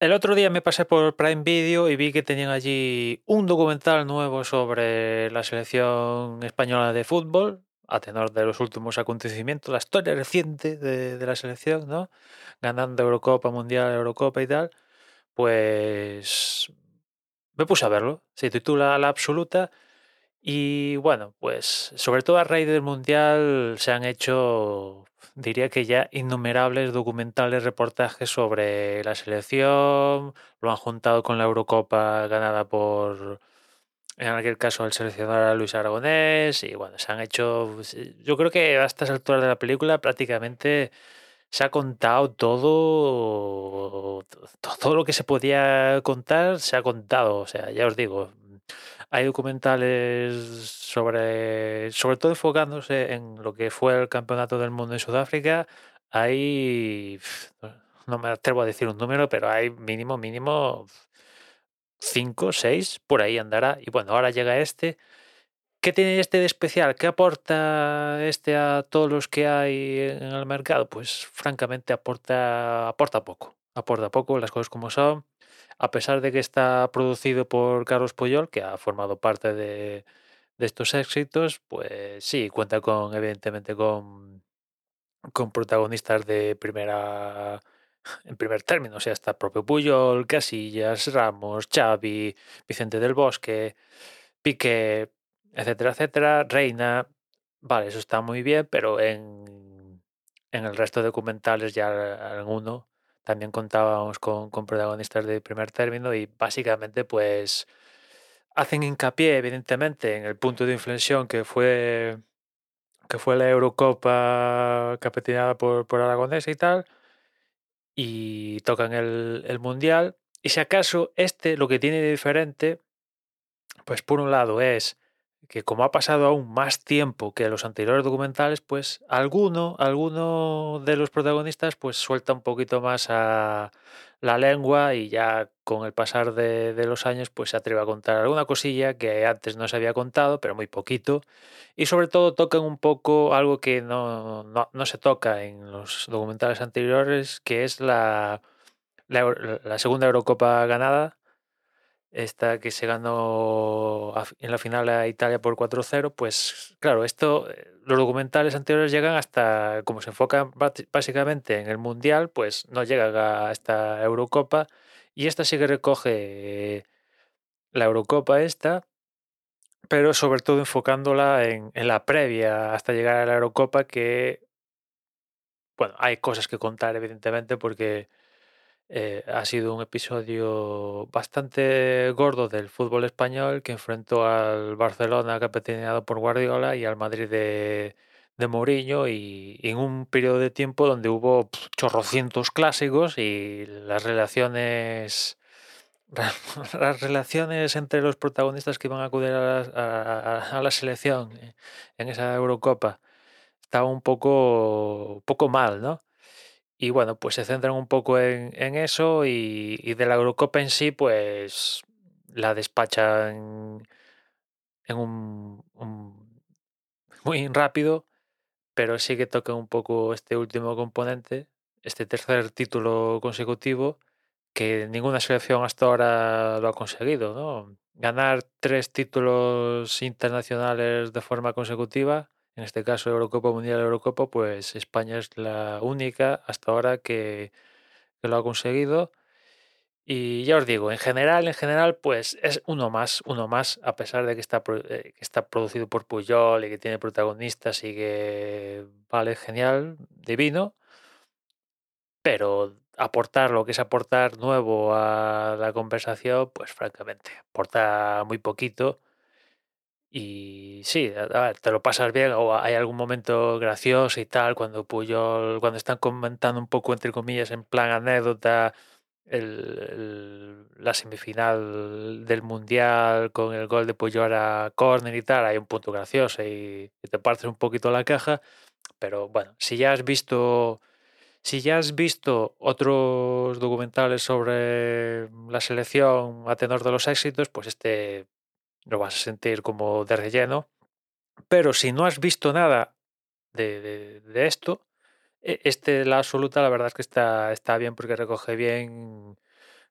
El otro día me pasé por Prime Video y vi que tenían allí un documental nuevo sobre la selección española de fútbol, a tenor de los últimos acontecimientos, la historia reciente de, la selección, ¿no? Ganando Eurocopa, Mundial, Eurocopa y tal. Pues me puse a verlo. Se titula La Absoluta. Y bueno, pues sobre todo a raíz del Mundial se han hecho diría que ya innumerables documentales, reportajes sobre la selección, lo han juntado con la Eurocopa ganada por, en aquel caso, el seleccionador Luis Aragonés, y bueno, se han hecho, pues, yo creo que a estas alturas de la película prácticamente se ha contado todo, todo lo que se podía contar, se ha contado, o sea, ya os digo, hay documentales sobre, sobre todo enfocándose en lo que fue el Campeonato del Mundo en Sudáfrica. Hay, no me atrevo a decir un número, pero hay mínimo, mínimo 5, 6, por ahí andará. Y bueno, ahora llega este. ¿Qué tiene este de especial? ¿Qué aporta este a todos los que hay en el mercado? Pues francamente aporta, aporta poco. Aporta poco, las cosas como son a pesar de que está producido por Carlos Puyol, que ha formado parte de, estos éxitos, pues sí, cuenta con, evidentemente, con, con protagonistas de primera en primer término, o sea, está propio Puyol, Casillas, Ramos, Xavi, Vicente del Bosque, Piqué, etcétera, etcétera, Reina, vale, eso está muy bien, pero en, en el resto de documentales ya alguno también contábamos con, protagonistas de primer término y básicamente pues hacen hincapié evidentemente en el punto de inflexión que fue que fue la Eurocopa capitaneada por, por y tal y tocan el, el Mundial. Y si acaso este lo que tiene de diferente pues por un lado es que como ha pasado aún más tiempo que los anteriores documentales, pues alguno, alguno de los protagonistas pues suelta un poquito más a la lengua y ya con el pasar de, los años pues se atreve a contar alguna cosilla que antes no se había contado, pero muy poquito. Y sobre todo tocan un poco algo que no, no, se toca en los documentales anteriores, que es la, la segunda Eurocopa ganada esta que se ganó en la final a Italia por 4-0, pues claro, esto, eh, los documentales anteriores llegan hasta, como se enfocan básicamente en el Mundial, pues no llegan a esta Eurocopa y esta sí que recoge la Eurocopa esta, pero sobre todo enfocándola en, en la previa hasta llegar a la Eurocopa que, bueno, hay cosas que contar evidentemente porque eh, ha sido un episodio bastante gordo del fútbol español que enfrentó al Barcelona capitaneado por Guardiola y al Madrid de, de Mourinho y, en un periodo de tiempo donde hubo chorrocientos clásicos y las relaciones las relaciones entre los protagonistas que iban a acudir a la, selección en esa Eurocopa estaba un poco, poco mal, ¿no? Y bueno, pues se centran un poco en, eso y, de la Eurocopa en sí, pues la despachan en un, muy rápido, pero sí que toca un poco este último componente, este tercer título consecutivo, que ninguna selección hasta ahora lo ha conseguido, ¿no? Ganar tres títulos internacionales de forma consecutiva en este caso Eurocopa Mundial Eurocopa, pues España es la única hasta ahora que, lo ha conseguido. Y ya os digo, en general, en general, pues es uno más, uno más, a pesar de que está, eh, que está producido por Puyol y que tiene protagonistas y que vale genial, divino. Pero aportar lo que es aportar nuevo a la conversación, pues francamente, aporta muy poquito y sí, te lo pasas bien o hay algún momento gracioso y tal, cuando Puyol, cuando están comentando un poco entre comillas en plan anécdota el, la semifinal del Mundial con el gol de Puyol a córner y tal, hay un punto gracioso y, te partes un poquito la caja, pero bueno, si ya has visto si ya has visto otros documentales sobre la selección a tenor de los éxitos, pues este lo vas a sentir como de relleno. Pero si no has visto nada de, esto, e, este, la absoluta, la verdad es que está, está bien porque recoge bien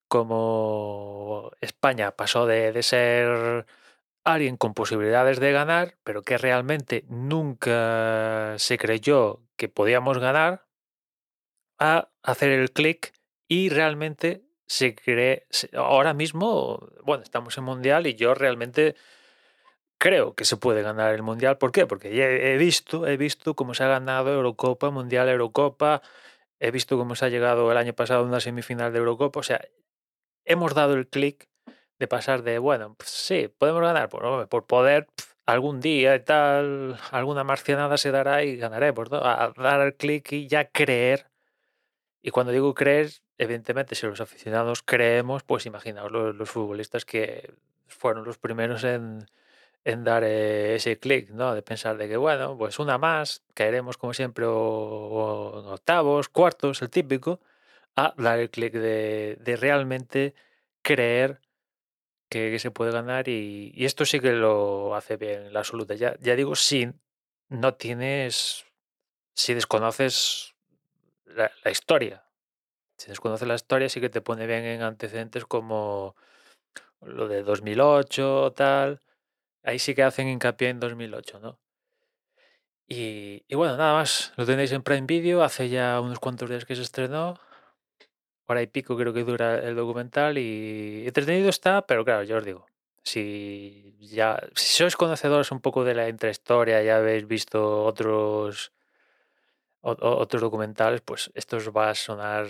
como España pasó de, de ser alguien con posibilidades de ganar, pero que realmente nunca se creyó que podíamos ganar, a hacer el clic y realmente se cree, ahora mismo, bueno, estamos en Mundial y yo realmente creo que se puede ganar el Mundial. ¿Por qué? Porque ya he visto, he visto cómo se ha ganado Eurocopa, Mundial, Eurocopa, he visto cómo se ha llegado el año pasado a una semifinal de Eurocopa, o sea, hemos dado el clic de pasar de, bueno, pues sí, podemos ganar, por, hombre, por poder, algún día y tal, alguna marcianada se dará y ganaremos, ¿no? A dar el clic y ya creer. Y cuando digo creer, evidentemente, si los aficionados creemos, pues imaginaos los, futbolistas que fueron los primeros en, dar eh, ese clic, ¿no? De pensar de que, bueno, pues una más, caeremos como siempre o, octavos, cuartos, el típico, a dar el clic de, realmente creer que, se puede ganar y, esto sí que lo hace bien la absoluta. Ya, digo, si no tienes, si desconoces la historia, si desconoces la historia sí que te pone bien en antecedentes como lo de 2008, tal, ahí sí que hacen hincapié en 2008, ¿no? Y, y bueno, nada más, lo tenéis en Prime Video, hace ya unos cuantos días que se estrenó, hora y pico creo que dura el documental y entretenido está, pero claro, yo os digo, si ya si sois conocedores un poco de la intrahistoria, ya habéis visto otros otros documentales, pues esto os va a sonar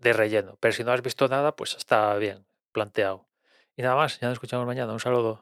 de relleno, pero si no has visto nada, pues está bien planteado. Y nada más, ya nos escuchamos mañana, un saludo.